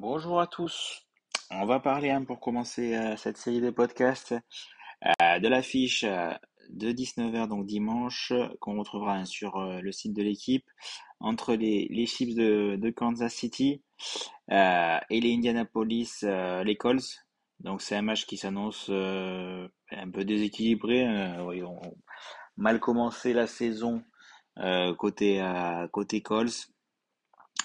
Bonjour à tous. On va parler hein, pour commencer euh, cette série de podcasts euh, de l'affiche euh, de 19h donc dimanche qu'on retrouvera hein, sur le site de l'équipe entre les, les Chiefs de, Kansas City et les Indianapolis les Colts. Donc c'est un match qui s'annonce un peu déséquilibré. Hein, mal commencé la saison côté euh, côté.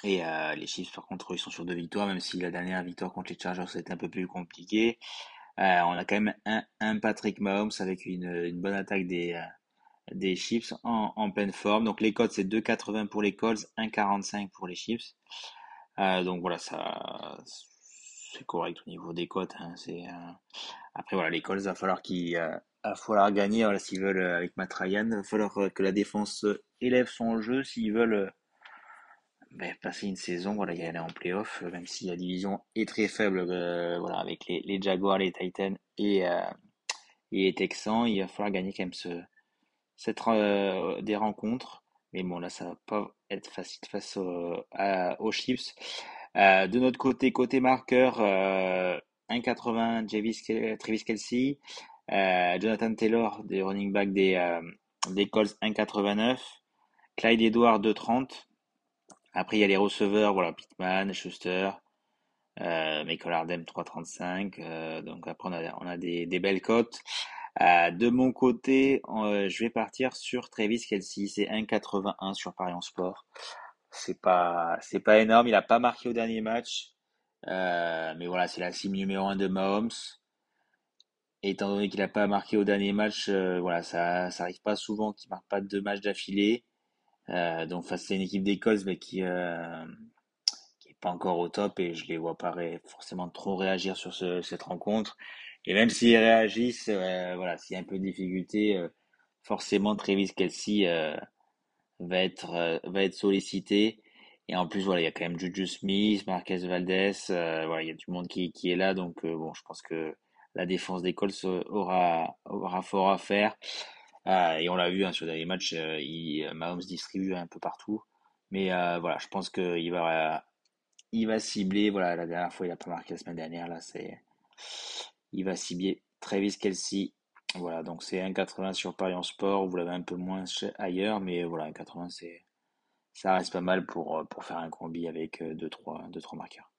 Et euh, les Chiefs, par contre, ils sont sur deux victoires, même si la dernière victoire contre les Chargers, c'était un peu plus compliqué. Euh, on a quand même un, Patrick Mahomes avec une, bonne attaque des, euh, Chiefs en, pleine forme. Donc les codes, c'est 2,80 pour les Colts, 1,45 pour les. Euh, donc voilà, ça, c'est correct au niveau des cotes. hein. C'est, euh, Après, voilà, les Colts, il va falloir euh, falloir gagner s'ils veulent, euh, avec Matt Ryan. Il va falloir euh, que la défense euh, élève son jeu s'ils veulent. euh, ben, passer une saison, voilà, y aller en playoff, euh, même si la division est très faible, euh, voilà, avec les, les Jaguars, les Titans et, et les Texans, il va falloir gagner quand même ce, cette, des rencontres. Mais bon, là, ça va pas être facile face aux. Euh, de notre côté, côté marqueur, euh, 1,80 Travis Kel- Travis Kelce, euh, Jonathan Taylor, des running back des, des Colts, 1,89, Clyde Edwards, 2,30. Après, il y a les receveurs, voilà, Schuster, euh, Michael Hardem 3,35. euh, donc après, on a, des, belles cotes. Euh, de mon côté, euh, je vais partir sur Travis Kelce. C'est 1,81 sur Parion Sport. C'est pas, c'est pas énorme. Il a pas marqué au dernier match. Mais voilà, c'est la cible numéro 1 de Mahomes. Étant donné qu'il a pas marqué au dernier match, voilà, ça, ça pas souvent qu'il marque pas deux matchs d'affilée. Euh, donc face à une équipe d'Écosse, qui, euh, qui est pas encore au top et je les vois pas forcément trop réagir sur ce- cette rencontre. Et même s'ils réagissent, euh, voilà, s'il y a un peu de difficulté, forcément Travis Kelce euh, va être va être sollicité. Et en plus, voilà, il y a quand même Juju Smith, Marquez Valdez, voilà, il y a du monde qui, qui est là, donc bon, je pense que la défense des aura aura fort à faire. Euh, et on l'a vu hein, sur les matchs, euh, il, Mahomes distribue un peu partout. Mais euh, voilà, je pense qu'il va il va cibler, voilà, la dernière fois il a pas marqué la semaine dernière, là c'est, il va cibler Travis Kelce. Voilà, donc c'est 1,80 sur Paris en sport, vous l'avez un peu moins ailleurs, mais voilà, 1,80 c'est, ça reste pas mal pour, euh, pour faire un combi avec 2-3 deux, trois, deux, trois marqueurs.